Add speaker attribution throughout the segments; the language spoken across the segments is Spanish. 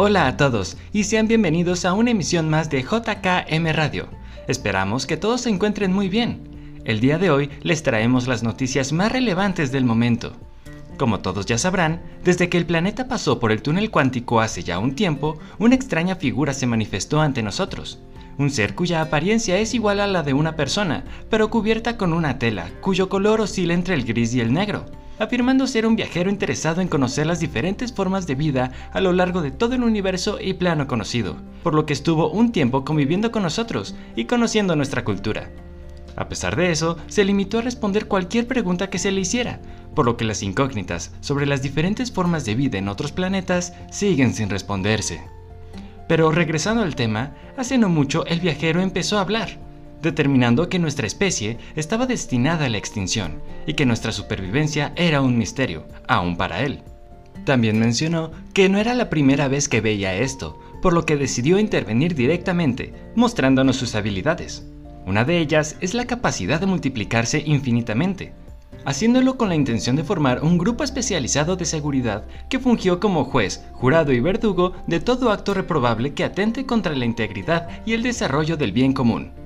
Speaker 1: Hola a todos y sean bienvenidos a una emisión más de JKM Radio. Esperamos que todos se encuentren muy bien. El día de hoy les traemos las noticias más relevantes del momento. Como todos ya sabrán, desde que el planeta pasó por el túnel cuántico hace ya un tiempo, una extraña figura se manifestó ante nosotros. Un ser cuya apariencia es igual a la de una persona, pero cubierta con una tela, cuyo color oscila entre el gris y el negro afirmando ser un viajero interesado en conocer las diferentes formas de vida a lo largo de todo el universo y plano conocido, por lo que estuvo un tiempo conviviendo con nosotros y conociendo nuestra cultura. A pesar de eso, se limitó a responder cualquier pregunta que se le hiciera, por lo que las incógnitas sobre las diferentes formas de vida en otros planetas siguen sin responderse. Pero regresando al tema, hace no mucho el viajero empezó a hablar, determinando que nuestra especie estaba destinada a la extinción y que nuestra supervivencia era un misterio, aún para él. También mencionó que no era la primera vez que veía esto, por lo que decidió intervenir directamente, mostrándonos sus habilidades. Una de ellas es la capacidad de multiplicarse infinitamente, haciéndolo con la intención de formar un grupo especializado de seguridad que fungió como juez, jurado y verdugo de todo acto reprobable que atente contra la integridad y el desarrollo del bien común.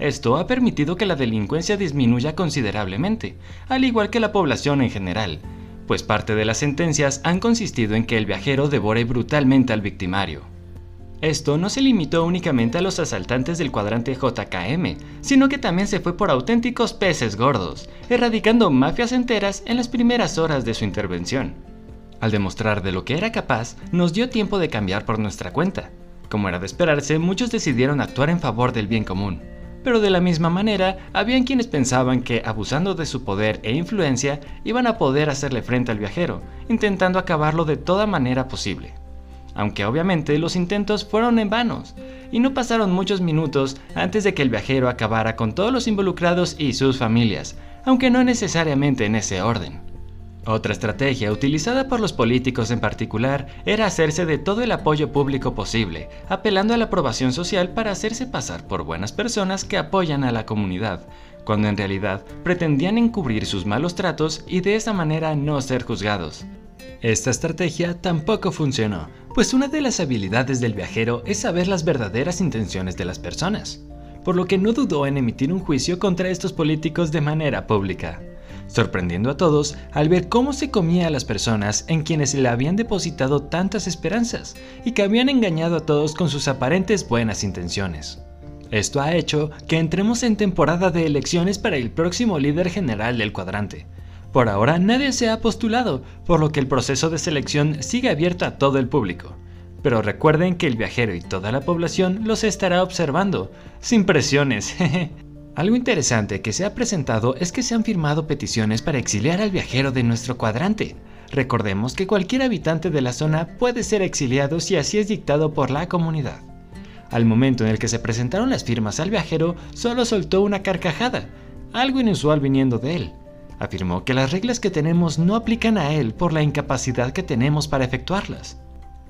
Speaker 1: Esto ha permitido que la delincuencia disminuya considerablemente, al igual que la población en general, pues parte de las sentencias han consistido en que el viajero devore brutalmente al victimario. Esto no se limitó únicamente a los asaltantes del cuadrante JKM, sino que también se fue por auténticos peces gordos, erradicando mafias enteras en las primeras horas de su intervención. Al demostrar de lo que era capaz, nos dio tiempo de cambiar por nuestra cuenta. Como era de esperarse, muchos decidieron actuar en favor del bien común, pero de la misma manera, habían quienes pensaban que, abusando de su poder e influencia, iban a poder hacerle frente al viajero, intentando acabarlo de toda manera posible. Aunque obviamente los intentos fueron en vanos, y no pasaron muchos minutos antes de que el viajero acabara con todos los involucrados y sus familias, aunque no necesariamente en ese orden. Otra estrategia utilizada por los políticos en particular era hacerse de todo el apoyo público posible, apelando a la aprobación social para hacerse pasar por buenas personas que apoyan a la comunidad, cuando en realidad pretendían encubrir sus malos tratos y de esa manera no ser juzgados. Esta estrategia tampoco funcionó, pues una de las habilidades del viajero es saber las verdaderas intenciones de las personas, por lo que no dudó en emitir un juicio contra estos políticos de manera pública sorprendiendo a todos al ver cómo se comía a las personas en quienes le habían depositado tantas esperanzas y que habían engañado a todos con sus aparentes buenas intenciones. Esto ha hecho que entremos en temporada de elecciones para el próximo líder general del cuadrante. Por ahora nadie se ha postulado, por lo que el proceso de selección sigue abierto a todo el público. Pero recuerden que el viajero y toda la población los estará observando, sin presiones. Algo interesante que se ha presentado es que se han firmado peticiones para exiliar al viajero de nuestro cuadrante. Recordemos que cualquier habitante de la zona puede ser exiliado si así es dictado por la comunidad. Al momento en el que se presentaron las firmas al viajero, solo soltó una carcajada, algo inusual viniendo de él. Afirmó que las reglas que tenemos no aplican a él por la incapacidad que tenemos para efectuarlas.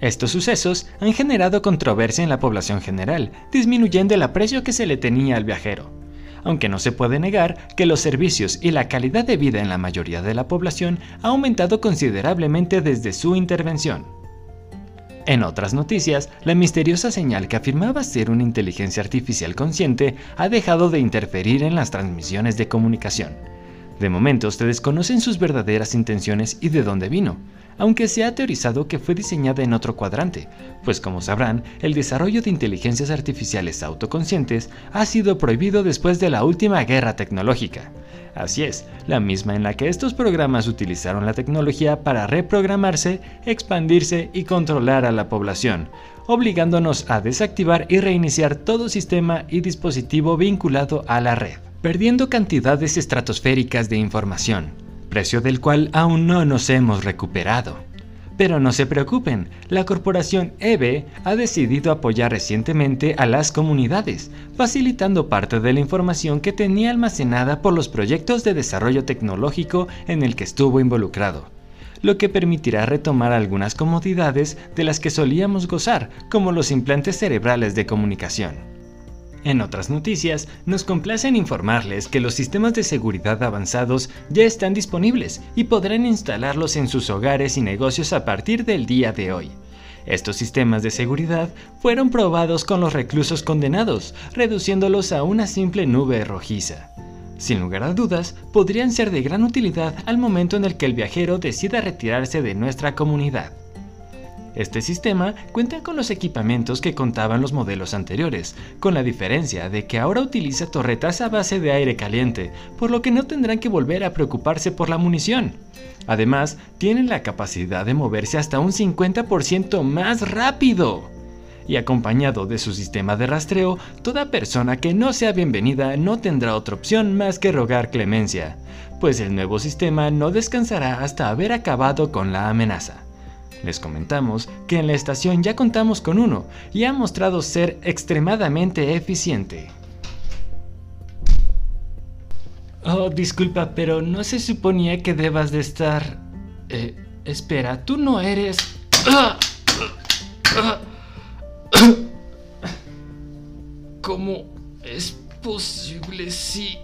Speaker 1: Estos sucesos han generado controversia en la población general, disminuyendo el aprecio que se le tenía al viajero aunque no se puede negar que los servicios y la calidad de vida en la mayoría de la población ha aumentado considerablemente desde su intervención. En otras noticias, la misteriosa señal que afirmaba ser una inteligencia artificial consciente ha dejado de interferir en las transmisiones de comunicación. De momento se desconocen sus verdaderas intenciones y de dónde vino, aunque se ha teorizado que fue diseñada en otro cuadrante, pues como sabrán, el desarrollo de inteligencias artificiales autoconscientes ha sido prohibido después de la última guerra tecnológica. Así es, la misma en la que estos programas utilizaron la tecnología para reprogramarse, expandirse y controlar a la población, obligándonos a desactivar y reiniciar todo sistema y dispositivo vinculado a la red, perdiendo cantidades estratosféricas de información precio del cual aún no nos hemos recuperado. Pero no se preocupen, la corporación EVE ha decidido apoyar recientemente a las comunidades, facilitando parte de la información que tenía almacenada por los proyectos de desarrollo tecnológico en el que estuvo involucrado, lo que permitirá retomar algunas comodidades de las que solíamos gozar, como los implantes cerebrales de comunicación. En otras noticias, nos complacen informarles que los sistemas de seguridad avanzados ya están disponibles y podrán instalarlos en sus hogares y negocios a partir del día de hoy. Estos sistemas de seguridad fueron probados con los reclusos condenados, reduciéndolos a una simple nube rojiza. Sin lugar a dudas, podrían ser de gran utilidad al momento en el que el viajero decida retirarse de nuestra comunidad. Este sistema cuenta con los equipamientos que contaban los modelos anteriores, con la diferencia de que ahora utiliza torretas a base de aire caliente, por lo que no tendrán que volver a preocuparse por la munición. Además, tienen la capacidad de moverse hasta un 50% más rápido. Y acompañado de su sistema de rastreo, toda persona que no sea bienvenida no tendrá otra opción más que rogar clemencia, pues el nuevo sistema no descansará hasta haber acabado con la amenaza. Les comentamos que en la estación ya contamos con uno y ha mostrado ser extremadamente eficiente. Oh, disculpa, pero no se suponía que debas de estar... Eh, espera, tú no eres... ¿Cómo es posible si...